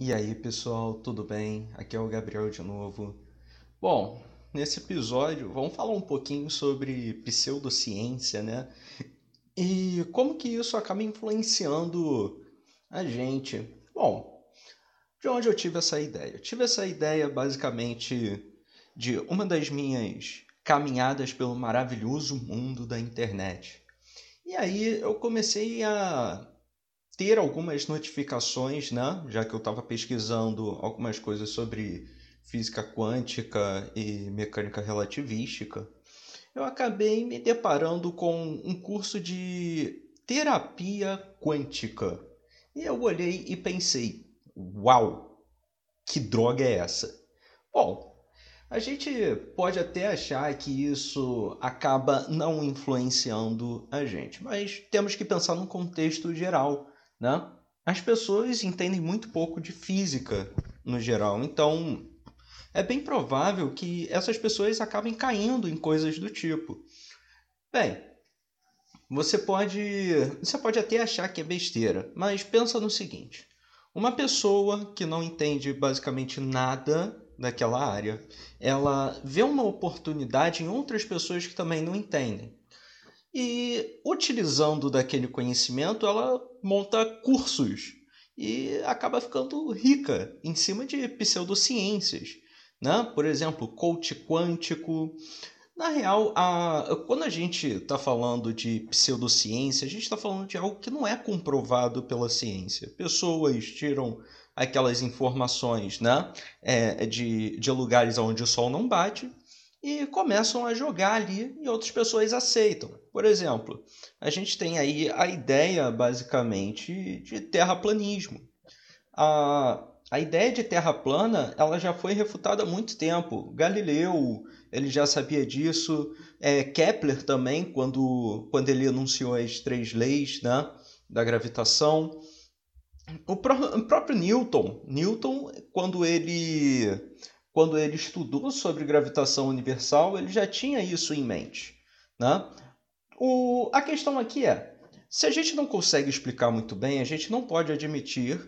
E aí, pessoal, tudo bem? Aqui é o Gabriel de novo. Bom, nesse episódio vamos falar um pouquinho sobre pseudociência, né? E como que isso acaba influenciando a gente. Bom, de onde eu tive essa ideia? Eu tive essa ideia basicamente de uma das minhas caminhadas pelo maravilhoso mundo da internet. E aí eu comecei a ter algumas notificações, né? Já que eu estava pesquisando algumas coisas sobre física quântica e mecânica relativística, eu acabei me deparando com um curso de terapia quântica. E eu olhei e pensei: uau, que droga é essa? Bom, a gente pode até achar que isso acaba não influenciando a gente, mas temos que pensar num contexto geral né? As pessoas entendem muito pouco de física no geral, então é bem provável que essas pessoas acabem caindo em coisas do tipo. Bem, você pode, você pode até achar que é besteira, mas pensa no seguinte: uma pessoa que não entende basicamente nada daquela área, ela vê uma oportunidade em outras pessoas que também não entendem. E utilizando daquele conhecimento, ela monta cursos e acaba ficando rica em cima de pseudociências. Né? Por exemplo, coach quântico. Na real, a, quando a gente está falando de pseudociência, a gente está falando de algo que não é comprovado pela ciência. Pessoas tiram aquelas informações né, é, de, de lugares onde o sol não bate e começam a jogar ali e outras pessoas aceitam. Por exemplo, a gente tem aí a ideia basicamente de terraplanismo. A, a ideia de terra plana ela já foi refutada há muito tempo. Galileu ele já sabia disso. É, Kepler também, quando, quando ele anunciou as três leis né, da gravitação. O, pró o próprio Newton, Newton, quando ele quando ele estudou sobre gravitação universal, ele já tinha isso em mente. Né? O, a questão aqui é: se a gente não consegue explicar muito bem, a gente não pode admitir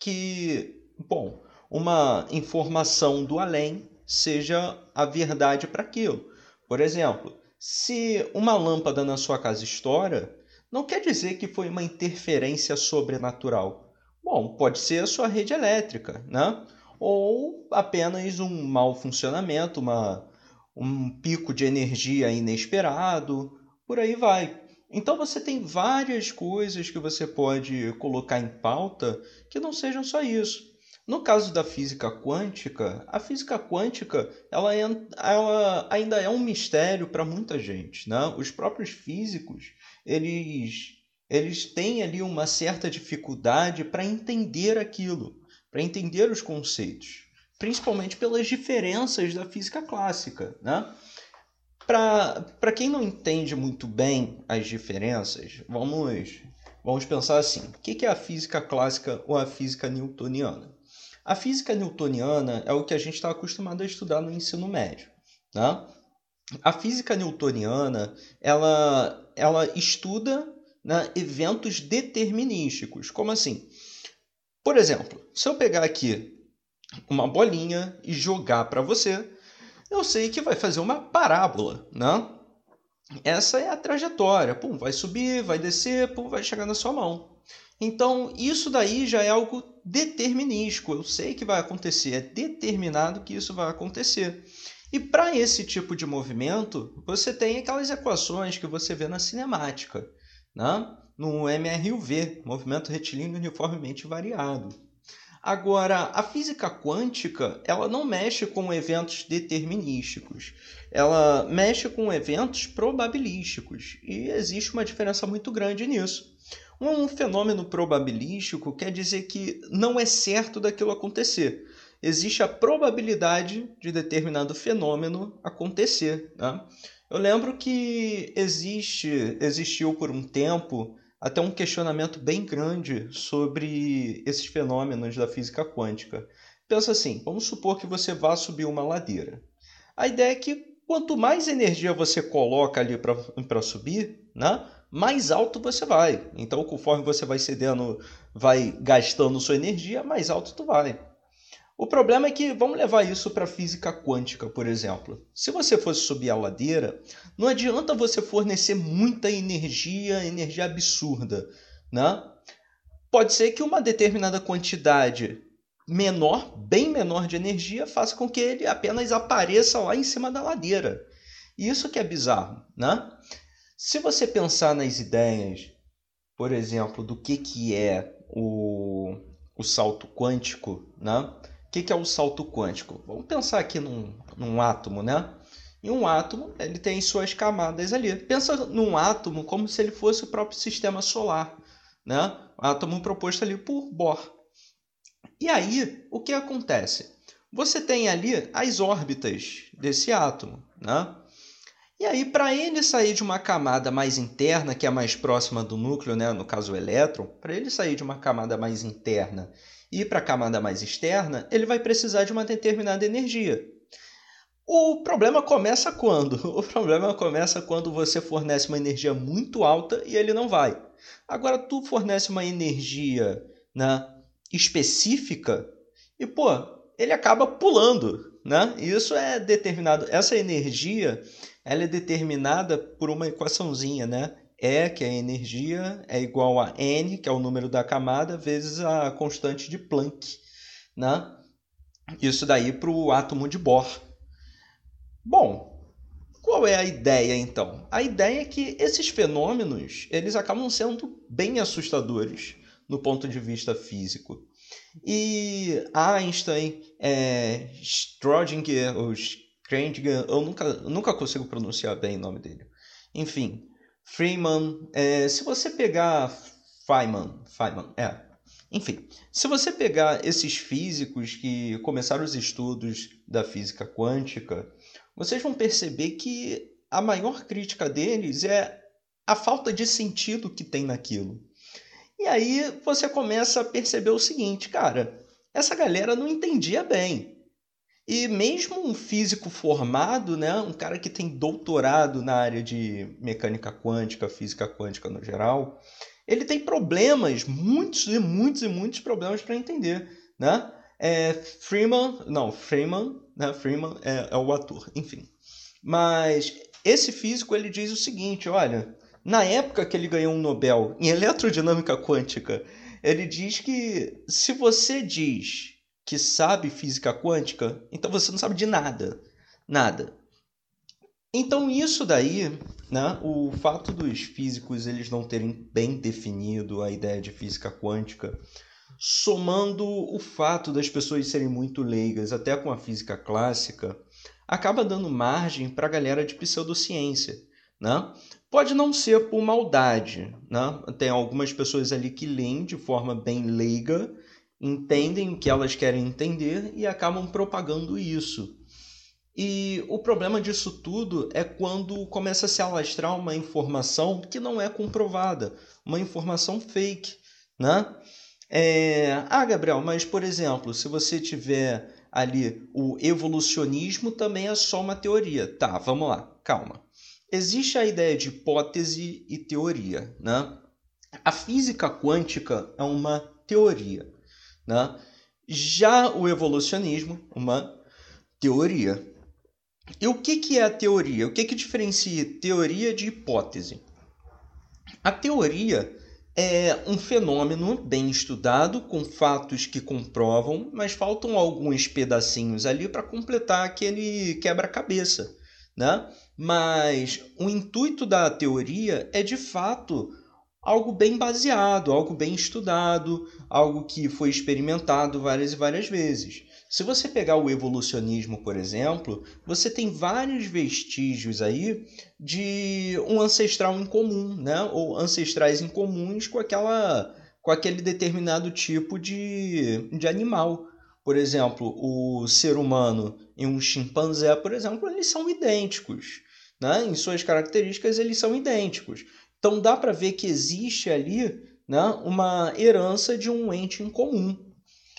que, bom, uma informação do além seja a verdade para aquilo. Por exemplo, se uma lâmpada na sua casa estoura, não quer dizer que foi uma interferência sobrenatural. Bom, pode ser a sua rede elétrica, né? Ou apenas um mau funcionamento, uma, um pico de energia inesperado, por aí vai. Então você tem várias coisas que você pode colocar em pauta que não sejam só isso. No caso da física quântica, a física quântica ela, é, ela ainda é um mistério para muita gente. Né? Os próprios físicos eles, eles têm ali uma certa dificuldade para entender aquilo para entender os conceitos, principalmente pelas diferenças da física clássica. Né? Para quem não entende muito bem as diferenças, vamos, vamos pensar assim: o que é a física clássica ou a física newtoniana? A física newtoniana é o que a gente está acostumado a estudar no ensino médio. Né? A física newtoniana ela, ela estuda né, eventos determinísticos. Como assim? Por exemplo, se eu pegar aqui uma bolinha e jogar para você, eu sei que vai fazer uma parábola, né? Essa é a trajetória. Pum, vai subir, vai descer, pum, vai chegar na sua mão. Então, isso daí já é algo determinístico. Eu sei que vai acontecer, é determinado que isso vai acontecer. E para esse tipo de movimento, você tem aquelas equações que você vê na cinemática, né? No MRUV, movimento retilíneo uniformemente variado. Agora, a física quântica, ela não mexe com eventos determinísticos. Ela mexe com eventos probabilísticos, e existe uma diferença muito grande nisso. Um fenômeno probabilístico quer dizer que não é certo daquilo acontecer. Existe a probabilidade de determinado fenômeno acontecer. Né? Eu lembro que existe, existiu por um tempo até um questionamento bem grande sobre esses fenômenos da física quântica. Pensa assim, vamos supor que você vá subir uma ladeira. A ideia é que quanto mais energia você coloca ali para subir, né, mais alto você vai. Então, conforme você vai cedendo, vai gastando sua energia, mais alto tu vai. O problema é que vamos levar isso para a física quântica, por exemplo. Se você fosse subir a ladeira, não adianta você fornecer muita energia, energia absurda, né? Pode ser que uma determinada quantidade menor, bem menor de energia, faça com que ele apenas apareça lá em cima da ladeira. Isso que é bizarro, né? Se você pensar nas ideias, por exemplo, do que, que é o, o salto quântico, né? O que, que é o salto quântico? Vamos pensar aqui num, num átomo, né? E um átomo, ele tem suas camadas ali. Pensa num átomo como se ele fosse o próprio sistema solar, né? Um átomo proposto ali por Bohr. E aí, o que acontece? Você tem ali as órbitas desse átomo, né? E aí, para ele sair de uma camada mais interna, que é mais próxima do núcleo, né? no caso o elétron, para ele sair de uma camada mais interna ir para a camada mais externa, ele vai precisar de uma determinada energia. O problema começa quando? O problema começa quando você fornece uma energia muito alta e ele não vai. Agora tu fornece uma energia né, específica e pô, ele acaba pulando, né? Isso é determinado. Essa energia, ela é determinada por uma equaçãozinha, né? E, que é a energia, é igual a N, que é o número da camada, vezes a constante de Planck. Né? Isso daí para o átomo de Bohr. Bom, qual é a ideia então? A ideia é que esses fenômenos eles acabam sendo bem assustadores no ponto de vista físico. E Einstein, é, Schrödinger, ou Schrödinger, eu nunca, eu nunca consigo pronunciar bem o nome dele. Enfim, Freeman, é, se você pegar Feynman, Feynman, é, enfim, se você pegar esses físicos que começaram os estudos da física quântica, vocês vão perceber que a maior crítica deles é a falta de sentido que tem naquilo. E aí você começa a perceber o seguinte, cara, essa galera não entendia bem. E mesmo um físico formado, né, um cara que tem doutorado na área de mecânica quântica, física quântica no geral, ele tem problemas, muitos e muitos e muitos problemas para entender, né? É, Freeman, não, Freeman, né? Freeman é, é o ator, enfim. Mas esse físico ele diz o seguinte, olha, na época que ele ganhou um Nobel em eletrodinâmica quântica, ele diz que se você diz que sabe física quântica, então você não sabe de nada. Nada. Então isso daí, né, o fato dos físicos eles não terem bem definido a ideia de física quântica, somando o fato das pessoas serem muito leigas até com a física clássica, acaba dando margem para a galera de pseudociência, né? Pode não ser por maldade, né? Tem algumas pessoas ali que leem de forma bem leiga entendem o que elas querem entender e acabam propagando isso. E o problema disso tudo é quando começa a se alastrar uma informação que não é comprovada, uma informação fake, né? É... Ah, Gabriel, mas por exemplo, se você tiver ali o evolucionismo também é só uma teoria. Tá, vamos lá, calma. Existe a ideia de hipótese e teoria, né? A física quântica é uma teoria. Né? Já o evolucionismo, uma teoria. E o que, que é a teoria? O que, que diferencia teoria de hipótese? A teoria é um fenômeno bem estudado, com fatos que comprovam, mas faltam alguns pedacinhos ali para completar aquele quebra-cabeça. Né? Mas o intuito da teoria é de fato algo bem baseado, algo bem estudado, algo que foi experimentado várias e várias vezes. Se você pegar o evolucionismo, por exemplo, você tem vários vestígios aí de um ancestral em comum, né? Ou ancestrais em comuns com aquela com aquele determinado tipo de, de animal. Por exemplo, o ser humano e um chimpanzé, por exemplo, eles são idênticos. Né? Em suas características, eles são idênticos. Então dá para ver que existe ali né, uma herança de um ente em comum.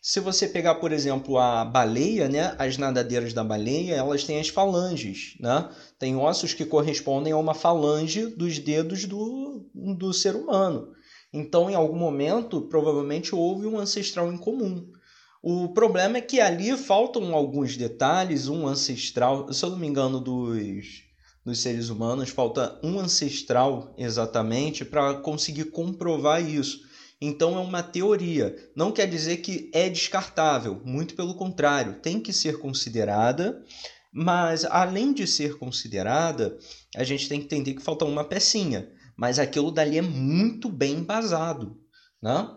Se você pegar, por exemplo, a baleia, né, as nadadeiras da baleia, elas têm as falanges, né? Tem ossos que correspondem a uma falange dos dedos do, do ser humano. Então, em algum momento, provavelmente houve um ancestral em comum. O problema é que ali faltam alguns detalhes, um ancestral, se eu não me engano, dos, dos seres humanos, falta um ancestral exatamente para conseguir comprovar isso. Então é uma teoria. Não quer dizer que é descartável, muito pelo contrário, tem que ser considerada, mas além de ser considerada, a gente tem que entender que falta uma pecinha. Mas aquilo dali é muito bem embasado. Né?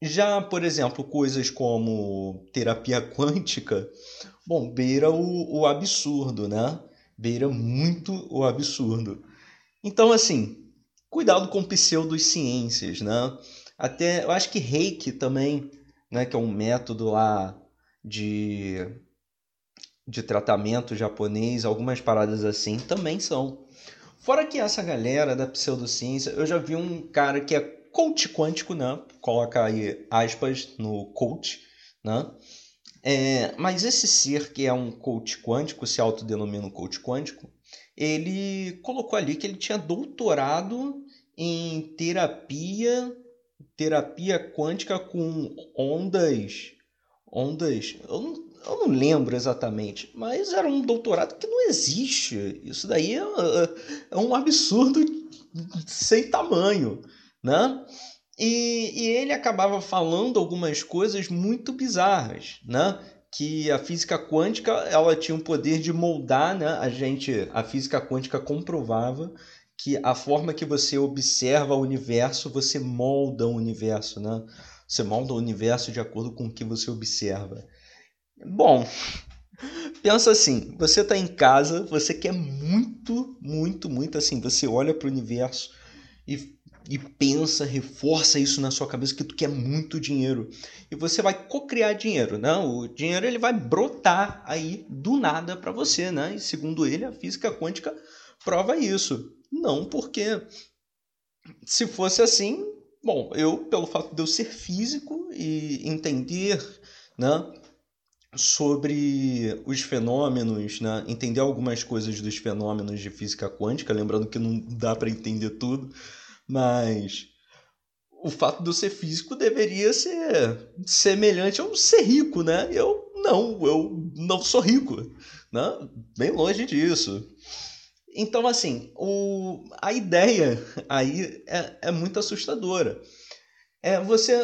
Já, por exemplo, coisas como terapia quântica, bom, beira o, o absurdo, né? Beira muito o absurdo. Então, assim, cuidado com pseudociências, né? Até eu acho que reiki também, né, que é um método lá de, de tratamento japonês, algumas paradas assim também são. Fora que essa galera da pseudociência, eu já vi um cara que é coach quântico, né? Coloca aí aspas no coach, né? É, mas esse ser que é um coach quântico, se autodenomina um coach quântico, ele colocou ali que ele tinha doutorado em terapia terapia quântica com ondas. Ondas. Eu não, eu não lembro exatamente, mas era um doutorado que não existe. Isso daí é, é um absurdo sem tamanho, né? E, e, ele acabava falando algumas coisas muito bizarras, né? Que a física quântica ela tinha o poder de moldar, né? A gente, a física quântica comprovava que a forma que você observa o universo, você molda o universo, né? Você molda o universo de acordo com o que você observa. Bom, pensa assim, você está em casa, você quer muito, muito, muito assim, você olha para o universo e, e pensa, reforça isso na sua cabeça que tu quer muito dinheiro. E você vai co-criar dinheiro, né? O dinheiro ele vai brotar aí do nada para você, né? E segundo ele, a física quântica prova isso. Não, porque se fosse assim, bom, eu, pelo fato de eu ser físico e entender né, sobre os fenômenos, né, entender algumas coisas dos fenômenos de física quântica, lembrando que não dá para entender tudo, mas o fato de eu ser físico deveria ser semelhante a eu ser rico, né? Eu não, eu não sou rico, né? Bem longe disso. Então, assim, o, a ideia aí é, é muito assustadora. É, você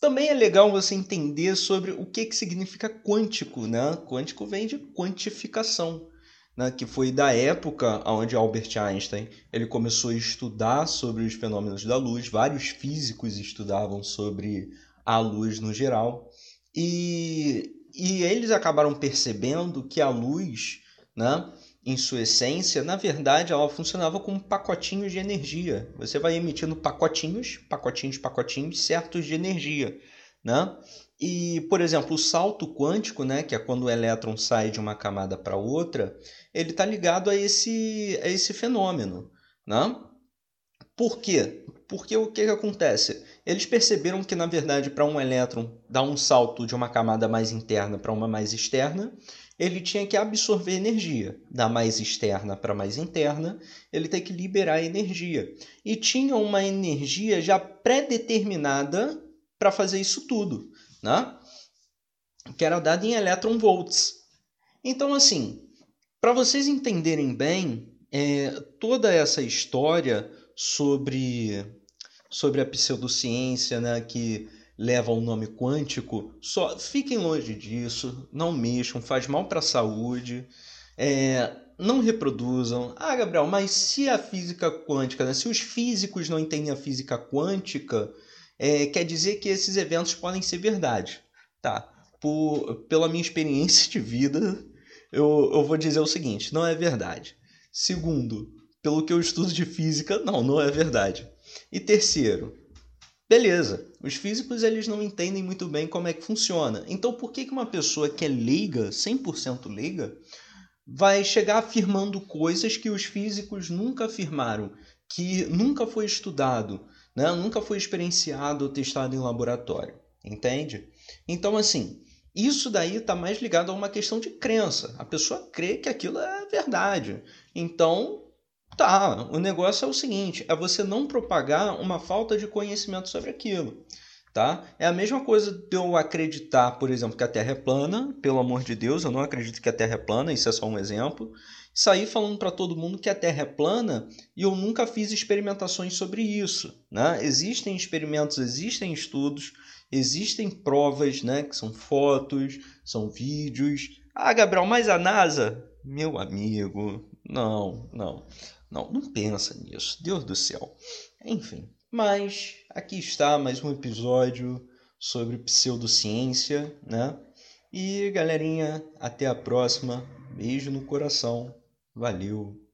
também é legal você entender sobre o que, que significa quântico, né? Quântico vem de quantificação, né? que foi da época onde Albert Einstein ele começou a estudar sobre os fenômenos da luz. Vários físicos estudavam sobre a luz no geral. E, e eles acabaram percebendo que a luz, né? em sua essência, na verdade, ela funcionava como pacotinhos de energia. Você vai emitindo pacotinhos, pacotinhos, pacotinhos certos de energia, né? E, por exemplo, o salto quântico, né, que é quando o elétron sai de uma camada para outra, ele está ligado a esse, a esse fenômeno, né? Por quê? Porque o que, que acontece? Eles perceberam que, na verdade, para um elétron dar um salto de uma camada mais interna para uma mais externa, ele tinha que absorver energia, da mais externa para mais interna, ele tem que liberar energia. E tinha uma energia já pré-determinada para fazer isso tudo, né? que era dada em elétron volts. Então, assim, para vocês entenderem bem é, toda essa história sobre, sobre a pseudociência, né, que leva ao nome quântico, só fiquem longe disso, não mexam, faz mal para a saúde, é, não reproduzam. Ah, Gabriel, mas se a física quântica, né, se os físicos não entendem a física quântica, é, quer dizer que esses eventos podem ser verdade. Tá, por, pela minha experiência de vida, eu, eu vou dizer o seguinte: não é verdade. Segundo, pelo que eu estudo de física, não, não é verdade. E terceiro, Beleza, os físicos eles não entendem muito bem como é que funciona. Então por que, que uma pessoa que é leiga, 100% leiga, vai chegar afirmando coisas que os físicos nunca afirmaram, que nunca foi estudado, né? nunca foi experienciado ou testado em laboratório? entende? Então, assim, isso daí está mais ligado a uma questão de crença. A pessoa crê que aquilo é verdade. Então, tá. O negócio é o seguinte: é você não propagar uma falta de conhecimento sobre aquilo. Tá? É a mesma coisa de eu acreditar, por exemplo, que a Terra é plana. Pelo amor de Deus, eu não acredito que a Terra é plana, isso é só um exemplo. Sair falando para todo mundo que a Terra é plana e eu nunca fiz experimentações sobre isso. Né? Existem experimentos, existem estudos, existem provas, né? que são fotos, são vídeos. Ah, Gabriel, mas a NASA? Meu amigo, não, não, não, não pensa nisso. Deus do céu. Enfim. Mas aqui está mais um episódio sobre pseudociência, né? E galerinha, até a próxima. Beijo no coração. Valeu.